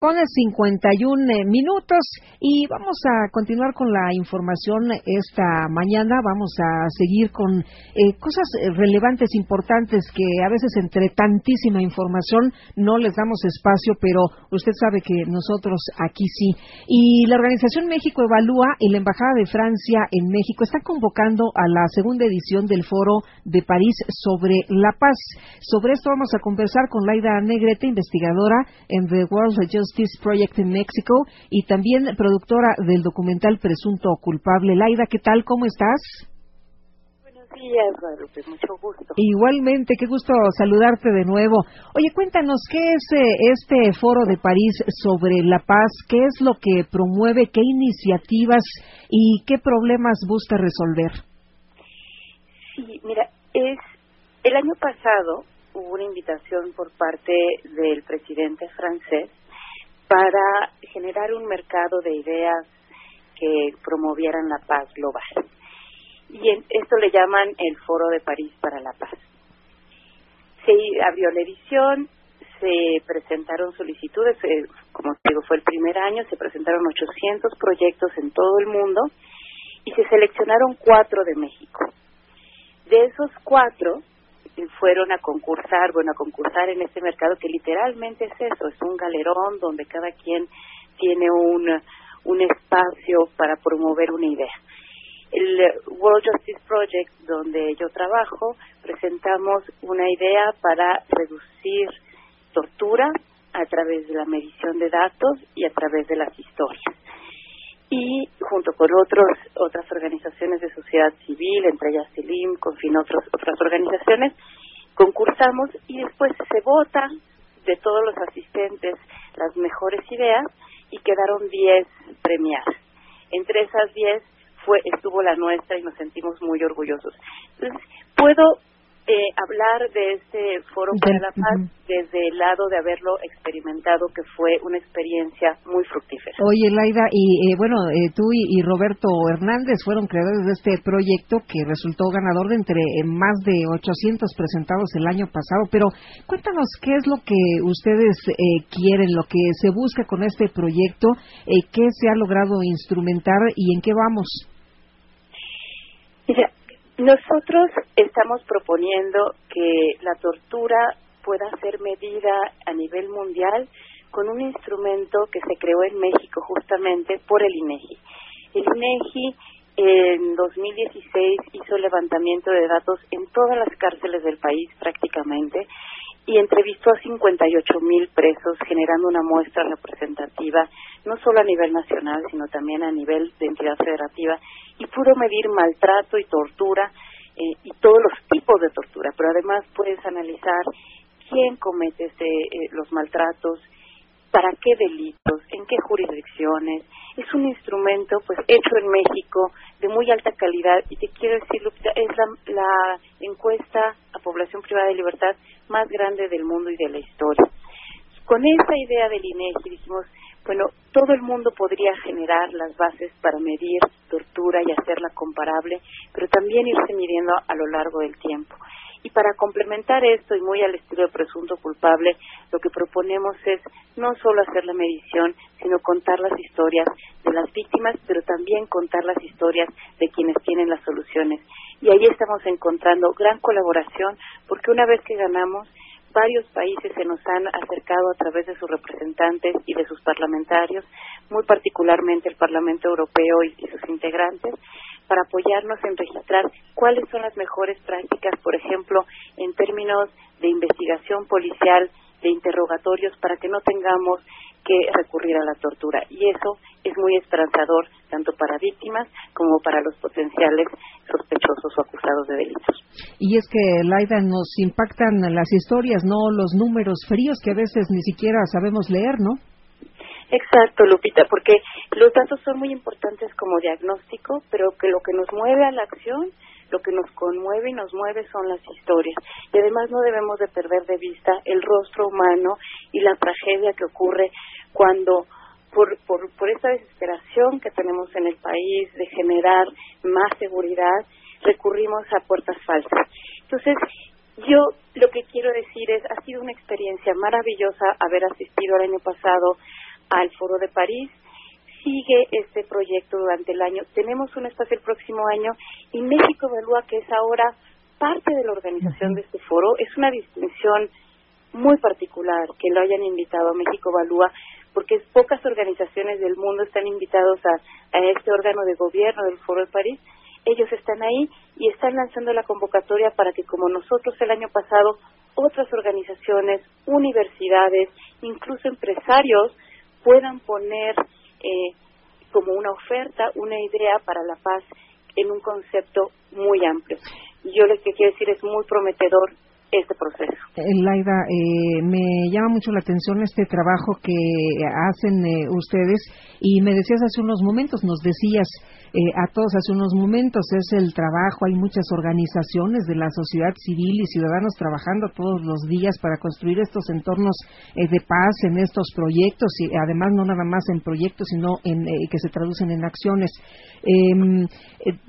Con 51 eh, minutos y vamos a continuar con la información esta mañana. Vamos a seguir con eh, cosas relevantes, importantes que a veces entre tantísima información no les damos espacio, pero usted sabe que nosotros aquí sí. Y la Organización México Evalúa y la Embajada de Francia en México está convocando a la segunda edición del Foro de París sobre la paz. Sobre esto vamos a conversar con Laida Negrete, investigadora en The World Justice Justice Project en México y también productora del documental Presunto Culpable. Laida, ¿qué tal? ¿Cómo estás? Buenos días, Guadalupe, mucho gusto. Igualmente, qué gusto saludarte de nuevo. Oye, cuéntanos, ¿qué es eh, este foro de París sobre la paz? ¿Qué es lo que promueve? ¿Qué iniciativas y qué problemas busca resolver? Sí, mira, es el año pasado hubo una invitación por parte del presidente francés para generar un mercado de ideas que promovieran la paz global. Y esto le llaman el Foro de París para la Paz. Se abrió la edición, se presentaron solicitudes, eh, como digo, fue el primer año, se presentaron 800 proyectos en todo el mundo y se seleccionaron cuatro de México. De esos cuatro, fueron a concursar, bueno, a concursar en este mercado que literalmente es eso, es un galerón donde cada quien tiene un, un espacio para promover una idea. El World Justice Project, donde yo trabajo, presentamos una idea para reducir tortura a través de la medición de datos y a través de las historias. Y junto con otros, otras organizaciones de sociedad civil, entre ellas CILIM, fin otros, otras organizaciones, concursamos y después se vota de todos los asistentes las mejores ideas y quedaron 10 premiadas. Entre esas 10 fue estuvo la nuestra y nos sentimos muy orgullosos. Entonces, puedo eh, hablar de este Foro para la Paz desde el lado de haberlo experimentado, que fue una experiencia muy fructífera. Oye, Laida, y eh, bueno, eh, tú y, Roberto Hernández fueron creadores de este proyecto que resultó ganador de entre más de 800 presentados el año pasado, pero cuéntanos qué es lo que ustedes quieren, lo que se busca con este proyecto, qué se ha logrado instrumentar y en qué vamos. Mira, nosotros estamos proponiendo que la tortura pueda ser medida a nivel mundial con un instrumento que se creó en México justamente por el INEGI. El INEGI en 2016 hizo levantamiento de datos en todas las cárceles del país prácticamente y entrevistó a 58 mil presos generando una muestra representativa no solo a nivel nacional sino también a nivel de entidad federativa y pudo medir maltrato y tortura eh, y todos los tipos de tortura, pero además puedes analizar quién comete este, los maltratos, para qué delitos, en qué jurisdicciones. Es un instrumento pues hecho en México de muy alta calidad y te quiero decir, es la, la encuesta a población privada de libertad más grande del mundo y de la historia. Con esa idea del INEGI dijimos, bueno, todo el mundo podría generar las bases para medir tortura y hacerla comparable, pero también irse midiendo a lo largo del tiempo. Y para complementar esto y muy al estilo de presunto culpable, lo que proponemos es no solo hacer la medición, sino contar las historias de las víctimas, pero también contar las historias de quienes tienen las soluciones. Y ahí estamos encontrando gran colaboración, porque una vez que ganamos, varios países se nos han acercado a través de sus representantes y de sus parlamentarios, muy particularmente el Parlamento Europeo y, sus integrantes, para apoyarnos en registrar cuáles son las mejores prácticas, por ejemplo, en términos de investigación policial, de interrogatorios, para que no tengamos que recurrir a la tortura. Y eso es muy esperanzador tanto para víctimas como para los potenciales sospechosos o acusados de delitos. Y es que, Laida, nos impactan las historias, no los números fríos que a veces ni siquiera sabemos leer, ¿no? Exacto, Lupita, porque los datos son muy importantes como diagnóstico, pero que lo que nos mueve a la acción, lo que nos conmueve y nos mueve son las historias. Y además no debemos de perder de vista el rostro humano y la tragedia que ocurre cuando por, por, por esta desesperación que tenemos en el país de generar más seguridad, recurrimos a puertas falsas. Entonces, yo lo que quiero decir es, ha sido una experiencia maravillosa haber asistido el año pasado al Foro de París. Sigue este proyecto durante el año. Tenemos un espacio el próximo año y México Evalúa, que es ahora parte de la organización de este foro. Es una distinción muy particular que lo hayan invitado a México Evalúa, porque pocas organizaciones del mundo están invitados a, a este órgano de gobierno del Foro de París. Ellos están ahí y están lanzando la convocatoria para que, como nosotros el año pasado, otras organizaciones, universidades, incluso empresarios puedan poner eh, como una oferta, una idea para la paz en un concepto muy amplio. Yo lo que quiero decir es muy prometedor este proceso. Eh, Laida, eh, me llama mucho la atención este trabajo que hacen eh, ustedes y me decías hace unos momentos, nos decías a todos hace unos momentos, es el trabajo, hay muchas organizaciones de la sociedad civil y ciudadanos trabajando todos los días para construir estos entornos de paz en estos proyectos y además no nada más en proyectos, sino en que se traducen en acciones. Em,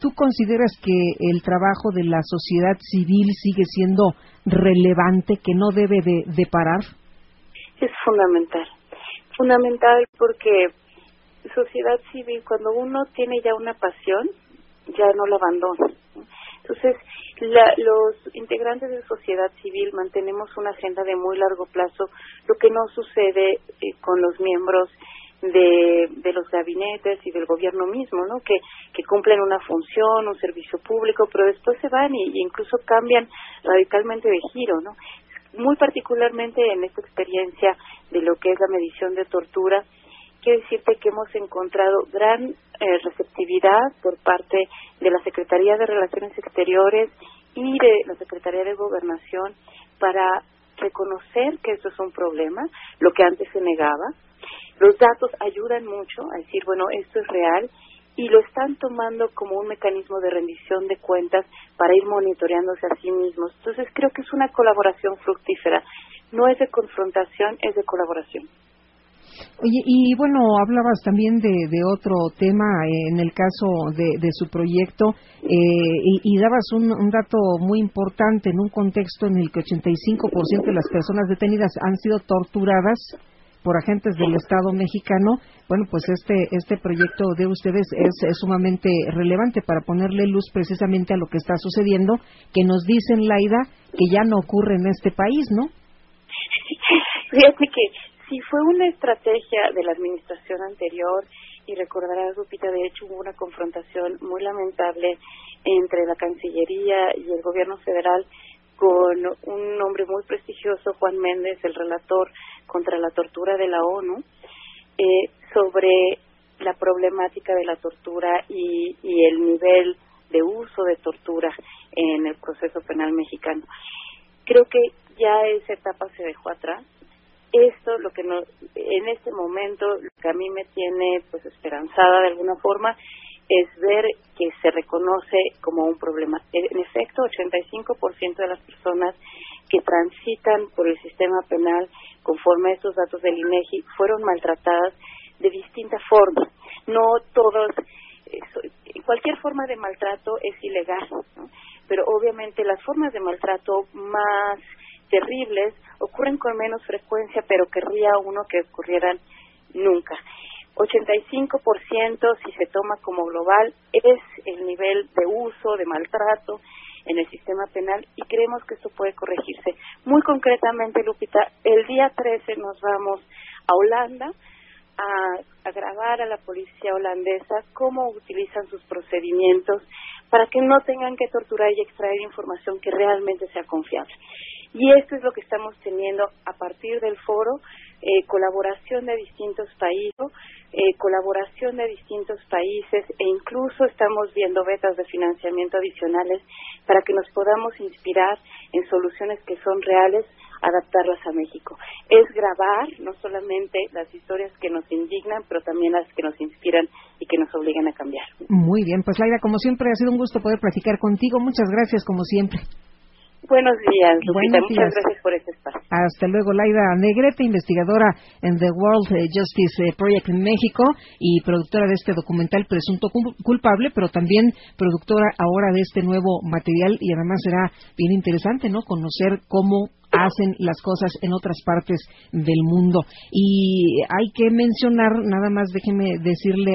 ¿Tú consideras que el trabajo de la sociedad civil sigue siendo relevante que no debe de, parar? Es fundamental, fundamental porque sociedad civil, cuando uno tiene ya una pasión, ya no la abandona. Entonces, los integrantes de sociedad civil mantenemos una agenda de muy largo plazo, lo que no sucede eh, con los miembros de, de los gabinetes y del gobierno mismo, ¿no? Que, que cumplen una función, un servicio público, pero después se van y, incluso cambian radicalmente de giro, ¿no? Muy particularmente en esta experiencia de lo que es la medición de tortura, quiero decirte que hemos encontrado gran eh, receptividad por parte de la Secretaría de Relaciones Exteriores y de la Secretaría de Gobernación para reconocer que eso es un problema, lo que antes se negaba, los datos ayudan mucho a decir, bueno, esto es real y lo están tomando como un mecanismo de rendición de cuentas para ir monitoreándose a sí mismos. Entonces creo que es una colaboración fructífera. No es de confrontación, es de colaboración. Oye, y bueno, hablabas también de, otro tema eh, en el caso de, su proyecto eh, y, y, dabas un, un, dato muy importante en un contexto en el que 85% de las personas detenidas han sido torturadas por agentes del Estado mexicano, bueno, pues este, este proyecto de ustedes es, sumamente relevante para ponerle luz precisamente a lo que está sucediendo, que nos dicen, Laida, que ya no ocurre en este país, ¿no? Fíjate que si fue una estrategia de la administración anterior, y recordarás, Lupita, de hecho hubo una confrontación muy lamentable entre la Cancillería y el gobierno federal con un hombre muy prestigioso, Juan Méndez, el relator contra la tortura de la ONU, eh, sobre la problemática de la tortura y, y el nivel de uso de tortura en el proceso penal mexicano. Creo que ya esa etapa se dejó atrás. Esto, lo que no, en este momento, lo que a mí me tiene pues esperanzada de alguna forma, es ver que se reconoce como un problema. En efecto, 85% de las personas que transitan por el sistema penal conforme a estos datos del INEGI fueron maltratadas de distinta forma. No todos cualquier forma de maltrato es ilegal, pero obviamente las formas de maltrato más terribles ocurren con menos frecuencia, pero querría uno que ocurrieran nunca. 85% si se toma como global es el nivel de uso, de maltrato en el sistema penal y creemos que esto puede corregirse. Muy concretamente, Lupita, el día 13 nos vamos a Holanda a, a grabar a la policía holandesa cómo utilizan sus procedimientos para que no tengan que torturar y extraer información que realmente sea confiable. Y esto es lo que estamos teniendo a partir del foro, eh, colaboración de distintos países, eh, colaboración de distintos países e incluso estamos viendo vetas de financiamiento adicionales para que nos podamos inspirar en soluciones que son reales, adaptarlas a México. Es grabar no solamente las historias que nos indignan, pero también las que nos inspiran y que nos obligan a cambiar. Muy bien, pues Laida, como siempre ha sido un gusto poder platicar contigo. Muchas gracias, como siempre. Buenos días, Lupita. Muchas gracias por este espacio. Hasta luego, Laida Negrete, investigadora en The World Justice Project en México y productora de este documental Presunto Culpable, pero también productora ahora de este nuevo material y además será bien interesante, ¿no? Conocer cómo hacen las cosas en otras partes del mundo. Y hay que mencionar, nada más déjeme decirle